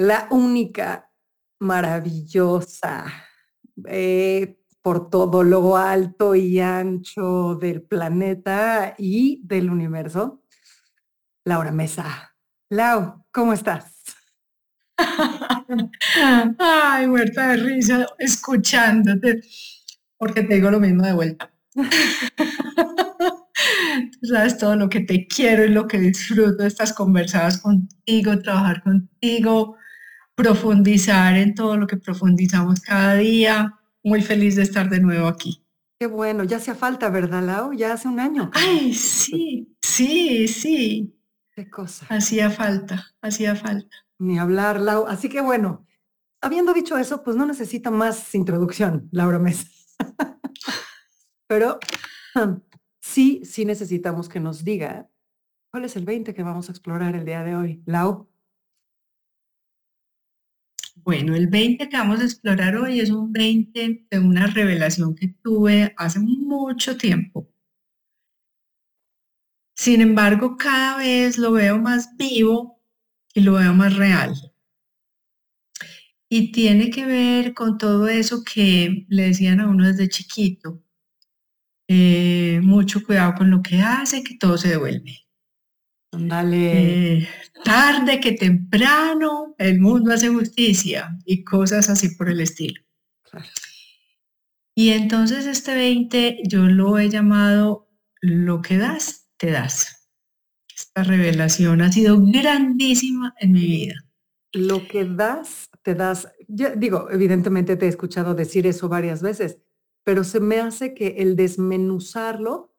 La única, maravillosa, eh, por todo lo alto y ancho del planeta y del universo, Laura Mesa. Lau, ¿cómo estás? Ay, muerta de risa, escuchándote, porque te digo lo mismo de vuelta. Tú sabes todo lo que te quiero y lo que disfruto estas conversadas contigo, trabajar contigo, profundizar en todo lo que profundizamos cada día. Muy feliz de estar de nuevo aquí. Qué bueno, ya hacía falta, ¿verdad, Lau? Ya hace un año. Ay, sí, sí, sí. Qué cosa. Hacía falta, hacía falta. Ni hablar, Lau. Así que bueno, habiendo dicho eso, pues no necesita más introducción, Laura Mesa. Pero sí, sí necesitamos que nos diga cuál es el 20 que vamos a explorar el día de hoy. Lau. Bueno, el 20 que vamos a explorar hoy es un 20 de una revelación que tuve hace mucho tiempo. Sin embargo, cada vez lo veo más vivo y lo veo más real. Y tiene que ver con todo eso que le decían a uno desde chiquito. Eh, mucho cuidado con lo que hace, que todo se devuelve. Dale. Eh, tarde que temprano el mundo hace justicia y cosas así por el estilo. Y entonces este 20 yo lo he llamado lo que das, te das. Esta revelación ha sido grandísima en mi vida. Lo que das, te das. digo, evidentemente te he escuchado decir eso varias veces, pero se me hace que el desmenuzarlo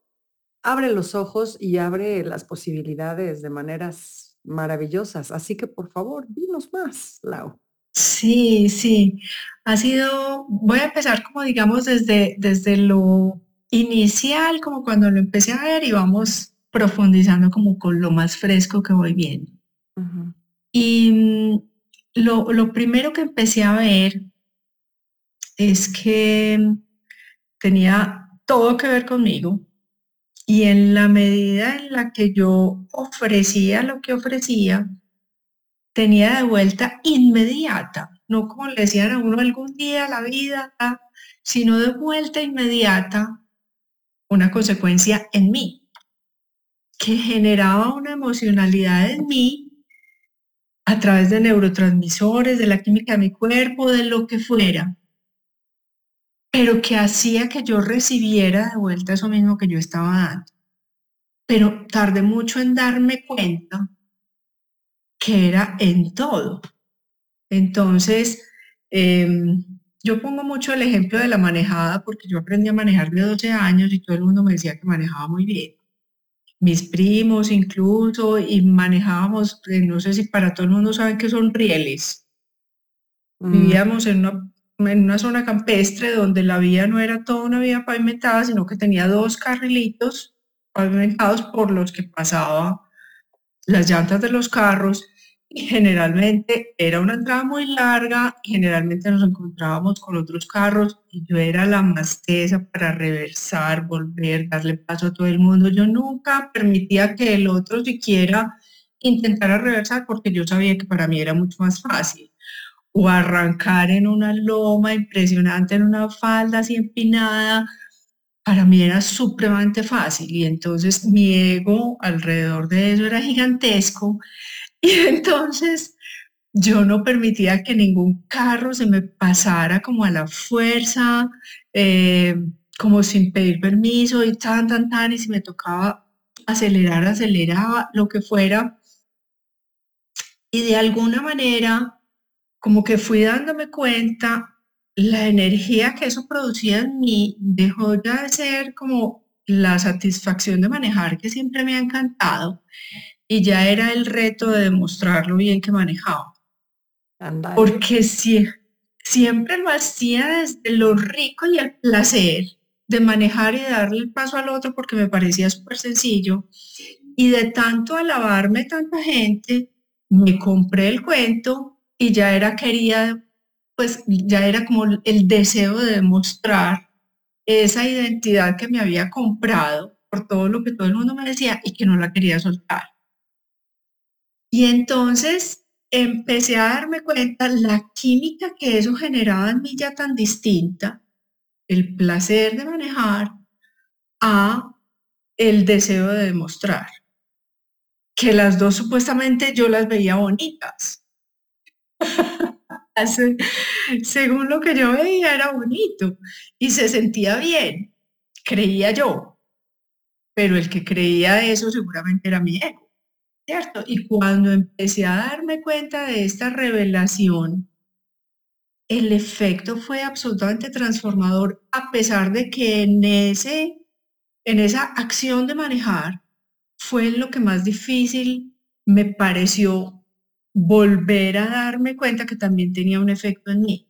abre los ojos y abre las posibilidades de maneras maravillosas. Así que por favor, dinos más, Lau. Sí, sí. Ha sido, voy a empezar como digamos desde, desde lo inicial, como cuando lo empecé a ver y vamos profundizando como con lo más fresco que voy viendo. Y mm, lo, lo primero que empecé a ver es que tenía todo que ver conmigo, y en la medida en la que yo ofrecía lo que ofrecía, tenía de vuelta inmediata, no como le decían a uno algún día la vida, sino de vuelta inmediata una consecuencia en mí, que generaba una emocionalidad en mí a través de neurotransmisores, de la química de mi cuerpo, de lo que fuera, pero que hacía que yo recibiera de vuelta eso mismo que yo estaba dando. Pero tardé mucho en darme cuenta que era en todo. Entonces, em, yo pongo mucho el ejemplo de la manejada porque yo aprendí a manejar de 12 años y todo el mundo me decía que manejaba muy bien. Mis primos incluso, y manejábamos, eh, no sé si para todo el mundo saben que son rieles. Mm. Vivíamos en una en una zona campestre donde la vía no era toda una vía pavimentada, sino que tenía dos carrilitos pavimentados por los que pasaba las llantas de los carros y generalmente era una entrada muy larga, generalmente nos encontrábamos con otros carros y yo era la más tesa para reversar, volver, darle paso a todo el mundo. Yo nunca permitía que el otro siquiera intentara reversar porque yo sabía que para mí era mucho más fácil o arrancar en una loma impresionante, en una falda así empinada, para mí era supremamente fácil y entonces mi ego alrededor de eso era gigantesco y entonces yo no permitía que ningún carro se me pasara como a la fuerza, eh, como sin pedir permiso y tan, tan, tan, y si me tocaba acelerar, aceleraba, lo que fuera. Y de alguna manera como que fui dándome cuenta, la energía que eso producía en mí dejó ya de ser como la satisfacción de manejar que siempre me ha encantado y ya era el reto de demostrar lo bien que manejaba. Porque si, siempre lo hacía desde lo rico y el placer de manejar y darle el paso al otro porque me parecía súper sencillo. Y de tanto alabarme tanta gente, me compré el cuento y ya era quería, pues ya era como el deseo de demostrar esa identidad que me había comprado por todo lo que todo el mundo me decía y que no la quería soltar. Y entonces empecé a darme cuenta la química que eso generaba en mí ya tan distinta, el placer de manejar a el deseo de demostrar, que las dos supuestamente yo las veía bonitas. Según lo que yo veía era bonito y se sentía bien, creía yo. Pero el que creía eso seguramente era mi ego, ¿cierto? Y cuando empecé a darme cuenta de esta revelación, el efecto fue absolutamente transformador, a pesar de que en, ese, en esa acción de manejar fue lo que más difícil me pareció volver a darme cuenta que también tenía un efecto en mí.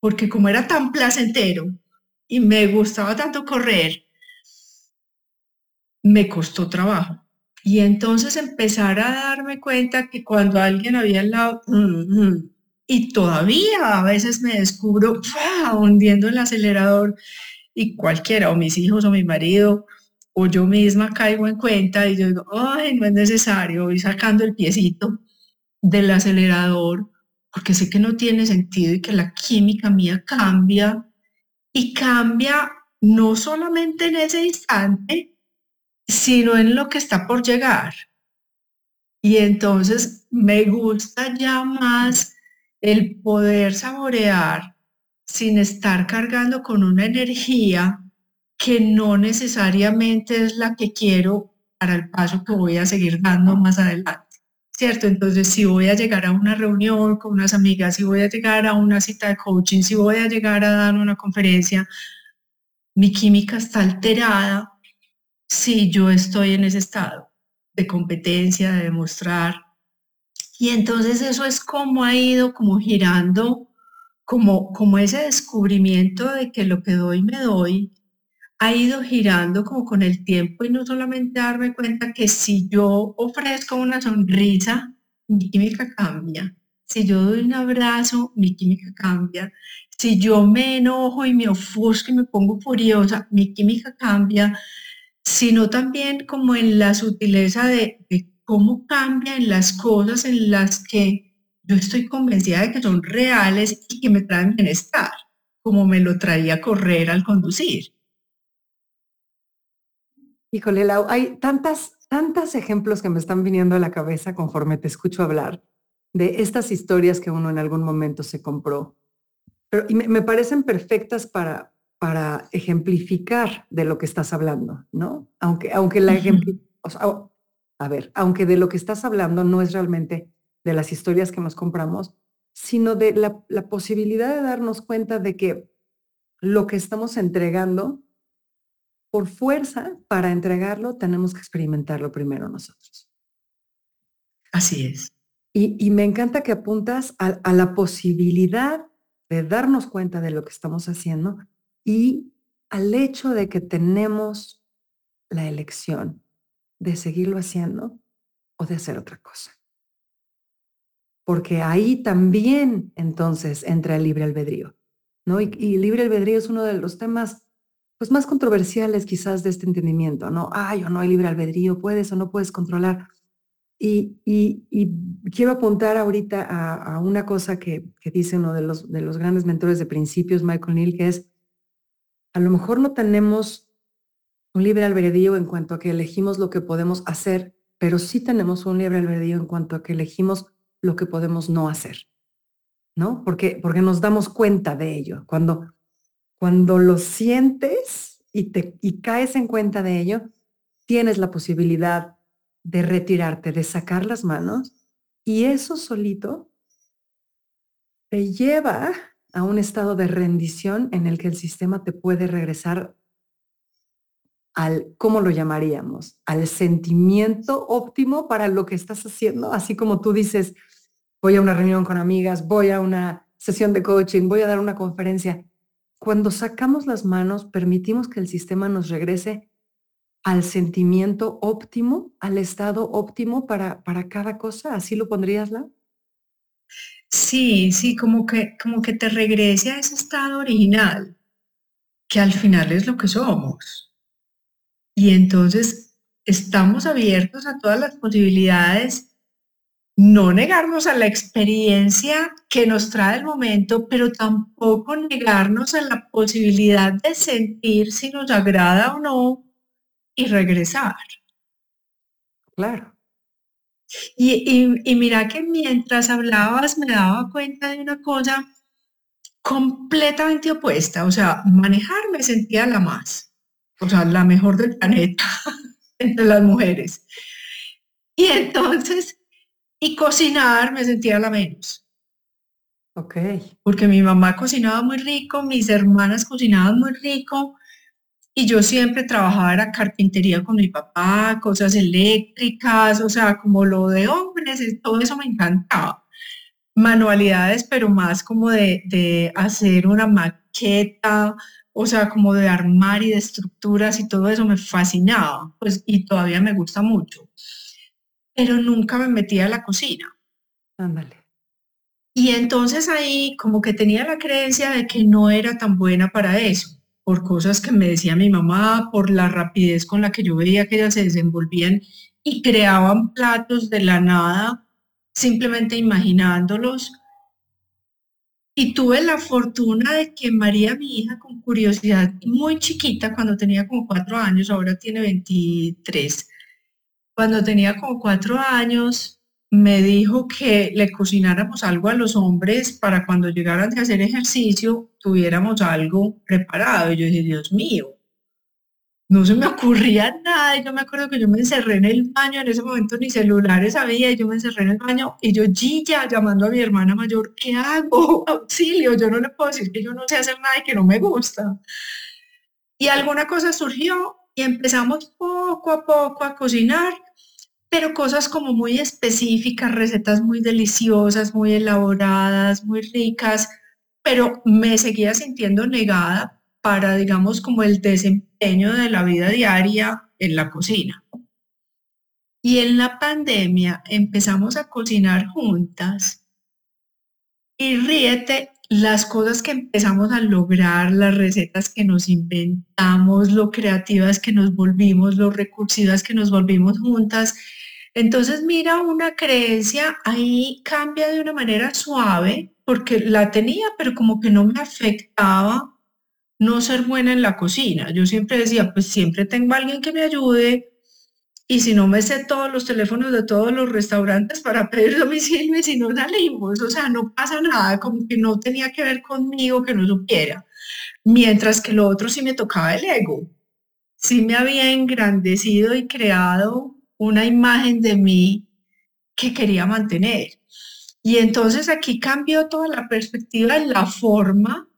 Porque como era tan placentero y me gustaba tanto correr, me costó trabajo. Y entonces empezar a darme cuenta que cuando alguien había al lado, mm, mm, y todavía a veces me descubro hundiendo el acelerador y cualquiera, o mis hijos o mi marido, o yo misma caigo en cuenta y yo digo, ay, no es necesario, voy sacando el piecito del acelerador porque sé que no tiene sentido y que la química mía cambia y cambia no solamente en ese instante, sino en lo que está por llegar. Y entonces me gusta ya más el poder saborear sin estar cargando con una energía que no necesariamente es la que quiero para el paso que voy a seguir dando más adelante. ¿Cierto? Entonces, si voy a llegar a una reunión con unas amigas, si voy a llegar a una cita de coaching, si voy a llegar a dar una conferencia, mi química está alterada si yo estoy en ese estado de competencia, de demostrar. Y entonces eso es como ha ido como girando, como, como ese descubrimiento de que lo que doy me doy, ha ido girando como con el tiempo y no solamente darme cuenta que si yo ofrezco una sonrisa, mi química cambia. Si yo doy un abrazo, mi química cambia. Si yo me enojo y me ofusco y me pongo furiosa, mi química cambia sino también como en la sutileza de, cómo cambian las cosas en las que yo estoy convencida de que son reales y que me traen bienestar, como me lo traía correr al conducir. Híjole, Lau, hay tantas, tantos ejemplos que me están viniendo a la cabeza conforme te escucho hablar de estas historias que uno en algún momento se compró. Pero, y me parecen perfectas para, para ejemplificar de lo que estás hablando, ¿no? Aunque, aunque la a ver, aunque de lo que estás hablando no es realmente de las historias que nos compramos, sino de la, la posibilidad de darnos cuenta de que lo que estamos entregando, por fuerza, para entregarlo, tenemos que experimentarlo primero nosotros. Así es. Y, y me encanta que apuntas a, a la posibilidad de darnos cuenta de lo que estamos haciendo y al hecho de que tenemos la elección de seguirlo haciendo o de hacer otra cosa. Porque ahí también entonces entra el libre albedrío, ¿no? Y, libre albedrío es uno de los temas pues más controversiales quizás de este entendimiento, ¿no? Ay, o no hay libre albedrío, puedes o no puedes controlar. Y, quiero apuntar ahorita a, una cosa que, dice uno de los, de los grandes mentores de principios, Michael Neal, que es, a lo mejor no tenemos un libre albedrío en cuanto a que elegimos lo que podemos hacer, pero sí tenemos un libre albedrío en cuanto a que elegimos lo que podemos no hacer, ¿no? Porque, porque nos damos cuenta de ello. Cuando, cuando lo sientes y, te, y caes en cuenta de ello, tienes la posibilidad de retirarte, de sacar las manos y eso solito te lleva a un estado de rendición en el que el sistema te puede regresar al, ¿cómo lo llamaríamos? Al sentimiento óptimo para lo que estás haciendo, así como tú dices, voy a una reunión con amigas, voy a una sesión de coaching, voy a dar una conferencia. Cuando sacamos las manos, permitimos que el sistema nos regrese al sentimiento óptimo, al estado óptimo para, para cada cosa. ¿Así lo pondrías, La? Sí, sí, como que, como que te regrese a ese estado original, que al final es lo que somos. Y entonces estamos abiertos a todas las posibilidades, no negarnos a la experiencia que nos trae el momento, pero tampoco negarnos a la posibilidad de sentir si nos agrada o no y regresar. Claro. Y, y, mira que mientras hablabas me daba cuenta de una cosa completamente opuesta. O sea, manejar me sentía la más, o sea, la mejor del planeta entre las mujeres. Y entonces, y cocinar me sentía la menos. Ok. Porque mi mamá cocinaba muy rico, mis hermanas cocinaban muy rico, y yo siempre trabajaba en carpintería con mi papá, cosas eléctricas, o sea, como lo de hombres, todo eso me encantaba. Manualidades, pero más como de, de hacer una maqueta, o sea, como de armar y de estructuras y todo eso me fascinaba, pues, y todavía me gusta mucho. Pero nunca me metía a la cocina. Ándale. Y entonces ahí como que tenía la creencia de que no era tan buena para eso por cosas que me decía mi mamá, por la rapidez con la que yo veía que ellas se desenvolvían y creaban platos de la nada, simplemente imaginándolos. Y tuve la fortuna de que María, mi hija, con curiosidad, muy chiquita, cuando tenía como cuatro años, ahora tiene 23, cuando tenía como cuatro años, me dijo que le cocináramos algo a los hombres para cuando llegaran de hacer ejercicio tuviéramos algo preparado. Y yo dije, Dios mío, no se me ocurría nada. Y yo me acuerdo que yo me encerré en el baño, en ese momento ni celulares había, y yo me encerré en el baño y yo, Gilla, llamando a mi hermana mayor, ¿qué hago? Auxilio, yo no le puedo decir que yo no sé hacer nada y que no me gusta. Y alguna cosa surgió y empezamos poco a poco a cocinar pero cosas como muy específicas, recetas muy deliciosas, muy elaboradas, muy ricas, pero me seguía sintiendo negada para, digamos, como el desempeño de la vida diaria en la cocina. Y en la pandemia empezamos a cocinar juntas y ríete las cosas que empezamos a lograr, las recetas que nos inventamos, lo creativas que nos volvimos, lo recursivas que nos volvimos juntas entonces, mira, una creencia ahí cambia de una manera suave, porque la tenía, pero como que no me afectaba no ser buena en la cocina. Yo siempre decía, pues siempre tengo alguien que me ayude, y si no me sé todos los teléfonos de todos los restaurantes para pedir domicilio y si no salimos, o sea, no pasa nada, como que no tenía que ver conmigo que no supiera. Mientras que lo otro sí me tocaba el ego. Sí me había engrandecido y creado una imagen de mí que quería mantener. Y entonces aquí cambió toda la perspectiva la forma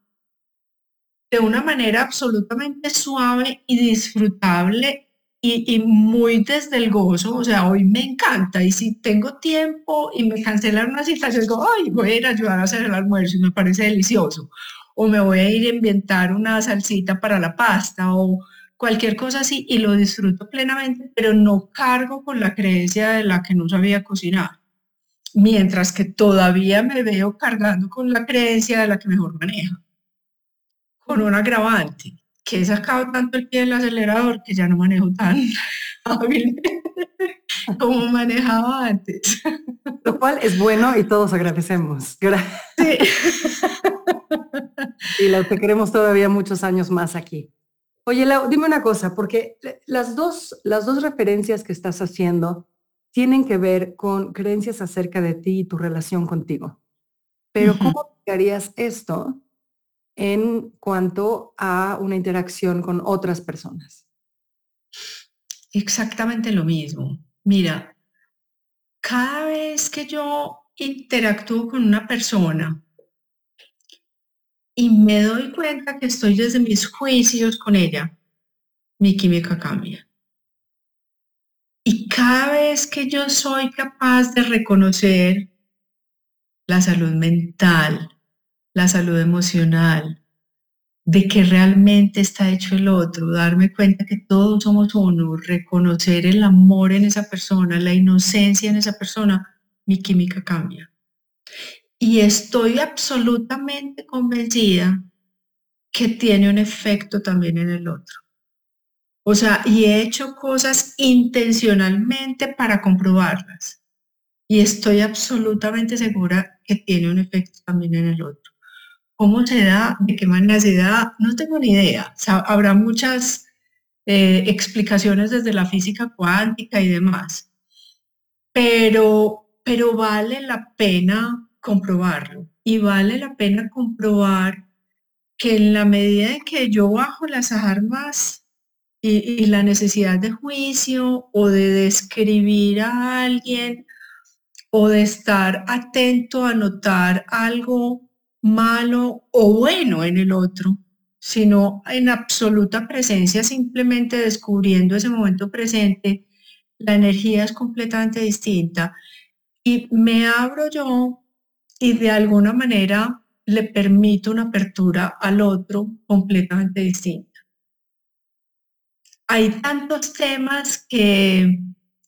de una manera absolutamente suave y disfrutable y, muy desde el gozo. O sea, hoy me encanta y si tengo tiempo y me cancelan una cita, yo digo, ay, voy a ir a ayudar a hacer el almuerzo y me parece delicioso. O me voy a ir a inventar una salsita para la pasta o cualquier cosa así y lo disfruto plenamente, pero no cargo con la creencia de la que no sabía cocinar. Mientras que todavía me veo cargando con la creencia de la que mejor maneja. Con un agravante, que he sacado tanto el pie del acelerador que ya no manejo tan hábilmente como manejaba antes. Lo cual es bueno y todos agradecemos. Gracias. y lo que queremos todavía muchos años más aquí. Oye, dime una cosa, porque las dos, las dos referencias que estás haciendo tienen que ver con creencias acerca de ti y tu relación contigo. Pero ¿cómo aplicarías esto en cuanto a una interacción con otras personas? Exactamente lo mismo. Mira, cada vez que yo interactúo con una persona, y me doy cuenta que estoy desde mis juicios con ella, mi química cambia. Y cada vez que yo soy capaz de reconocer la salud mental, la salud emocional, de que realmente está hecho el otro, darme cuenta que todos somos uno, reconocer el amor en esa persona, la inocencia en esa persona, mi química cambia. Y estoy absolutamente convencida que tiene un efecto también en el otro. O sea, y he hecho cosas intencionalmente para comprobarlas. Y estoy absolutamente segura que tiene un efecto también en el otro. ¿Cómo se da? ¿De qué manera se da? No tengo ni idea. habrá muchas eh, explicaciones desde la física cuántica y demás. Pero, pero vale la pena comprobarlo. Y vale la pena comprobar que en la medida en que yo bajo las armas y, y, la necesidad de juicio o de describir a alguien o de estar atento a notar algo malo o bueno en el otro, sino en absoluta presencia, simplemente descubriendo ese momento presente, la energía es completamente distinta. Y me abro yo y de alguna manera le permito una apertura al otro completamente distinta. Hay tantos temas que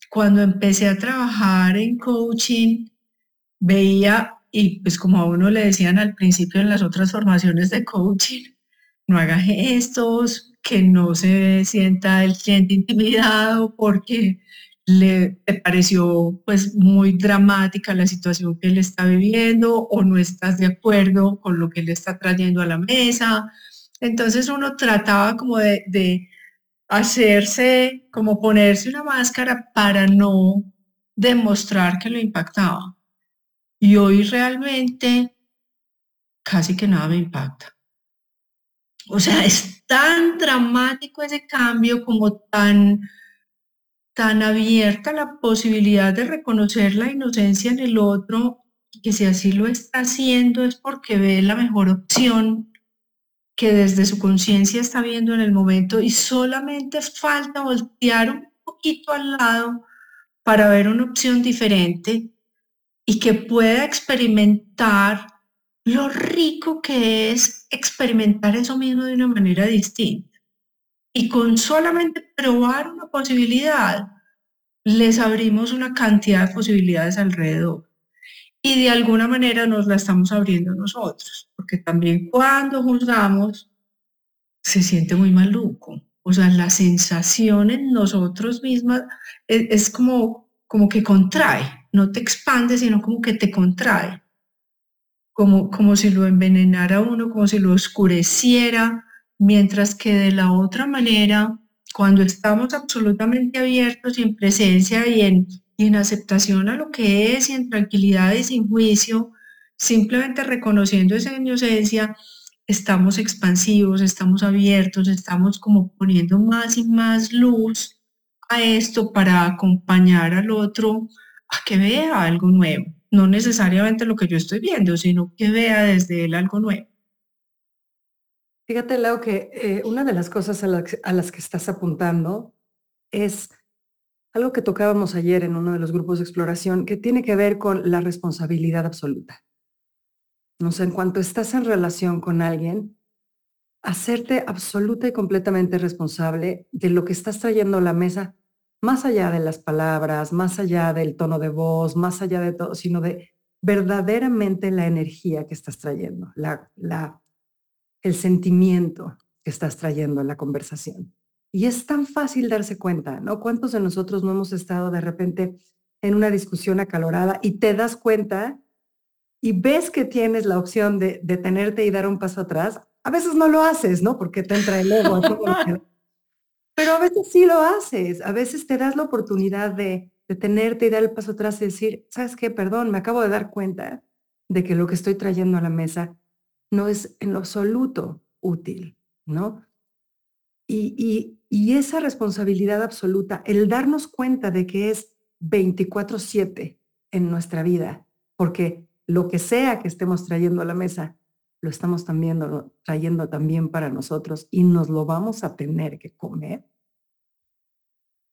cuando empecé a trabajar en coaching, veía y pues como a uno le decían al principio en las otras formaciones de coaching, no haga gestos, que no se sienta el cliente intimidado porque le pareció pues muy dramática la situación que él está viviendo o no estás de acuerdo con lo que él está trayendo a la mesa. Entonces uno trataba como de, de hacerse, como ponerse una máscara para no demostrar que lo impactaba. Y hoy realmente casi que nada me impacta. O sea, es tan dramático ese cambio como tan, tan abierta la posibilidad de reconocer la inocencia en el otro, que si así lo está haciendo es porque ve la mejor opción que desde su conciencia está viendo en el momento y solamente falta voltear un poquito al lado para ver una opción diferente y que pueda experimentar lo rico que es experimentar eso mismo de una manera distinta. Y con solamente probar una posibilidad, les abrimos una cantidad de posibilidades alrededor. Y de alguna manera nos la estamos abriendo nosotros, porque también cuando juzgamos se siente muy maluco. O sea, la sensación en nosotros mismas es, es como, como que contrae no te expande, sino como que te contrae, como, como si lo envenenara uno, como si lo oscureciera, mientras que de la otra manera, cuando estamos absolutamente abiertos y en presencia y en, y en aceptación a lo que es y en tranquilidad y sin juicio, simplemente reconociendo esa inocencia, estamos expansivos, estamos abiertos, estamos como poniendo más y más luz a esto para acompañar al otro a que vea algo nuevo, no necesariamente lo que yo estoy viendo, sino que vea desde él algo nuevo. Fíjate, Leo, que eh, una de las cosas a, a las que estás apuntando es algo que tocábamos ayer en uno de los grupos de exploración, que tiene que ver con la responsabilidad absoluta. No sé, en cuanto estás en relación con alguien, hacerte absoluta y completamente responsable de lo que estás trayendo a la mesa, más allá de las palabras, más allá del tono de voz, más allá de todo, sino de verdaderamente la energía que estás trayendo, la, el sentimiento que estás trayendo en la conversación. Y es tan fácil darse cuenta, ¿no? ¿Cuántos de nosotros no hemos estado de repente en una discusión acalorada y te das cuenta y ves que tienes la opción de detenerte y dar un paso atrás? A veces no lo haces, ¿no? Porque te entra el ego. Pero a veces sí lo haces, a veces te das la oportunidad de detenerte y dar el paso atrás y decir, ¿sabes qué? Perdón, me acabo de dar cuenta de que lo que estoy trayendo a la mesa no es en lo absoluto útil, ¿no? Y, y, esa responsabilidad absoluta, el darnos cuenta de que es 24/7 en nuestra vida, porque lo que sea que estemos trayendo a la mesa, lo estamos también trayendo también para nosotros y nos lo vamos a tener que comer,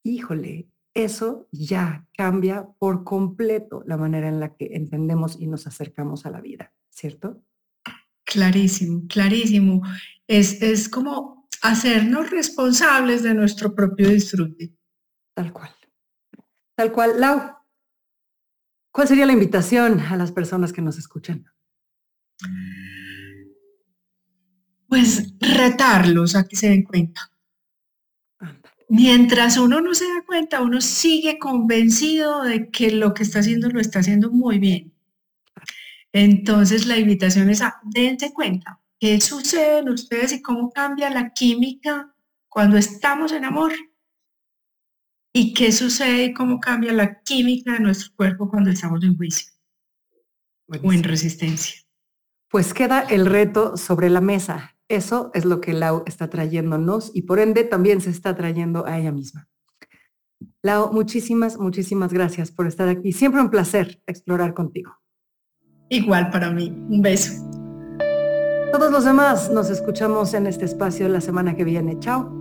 híjole, eso ya cambia por completo la manera en la que entendemos y nos acercamos a la vida, ¿cierto? Clarísimo, clarísimo. Es, es como hacernos responsables de nuestro propio disfrute. Tal cual. Tal cual. Lau, ¿cuál sería la invitación a las personas que nos escuchan? Pues retarlos a que se den cuenta. Mientras uno no se da cuenta, uno sigue convencido de que lo que está haciendo lo está haciendo muy bien. Entonces la invitación es a dense cuenta qué sucede en ustedes y cómo cambia la química cuando estamos en amor y qué sucede y cómo cambia la química de nuestro cuerpo cuando estamos en juicio o en resistencia. Pues queda el reto sobre la mesa. Eso es lo que Lau está trayéndonos y por ende también se está trayendo a ella misma. Lau, muchísimas, muchísimas gracias por estar aquí. Siempre un placer explorar contigo. Igual para mí. Un beso. Todos los demás nos escuchamos en este espacio la semana que viene. Chao.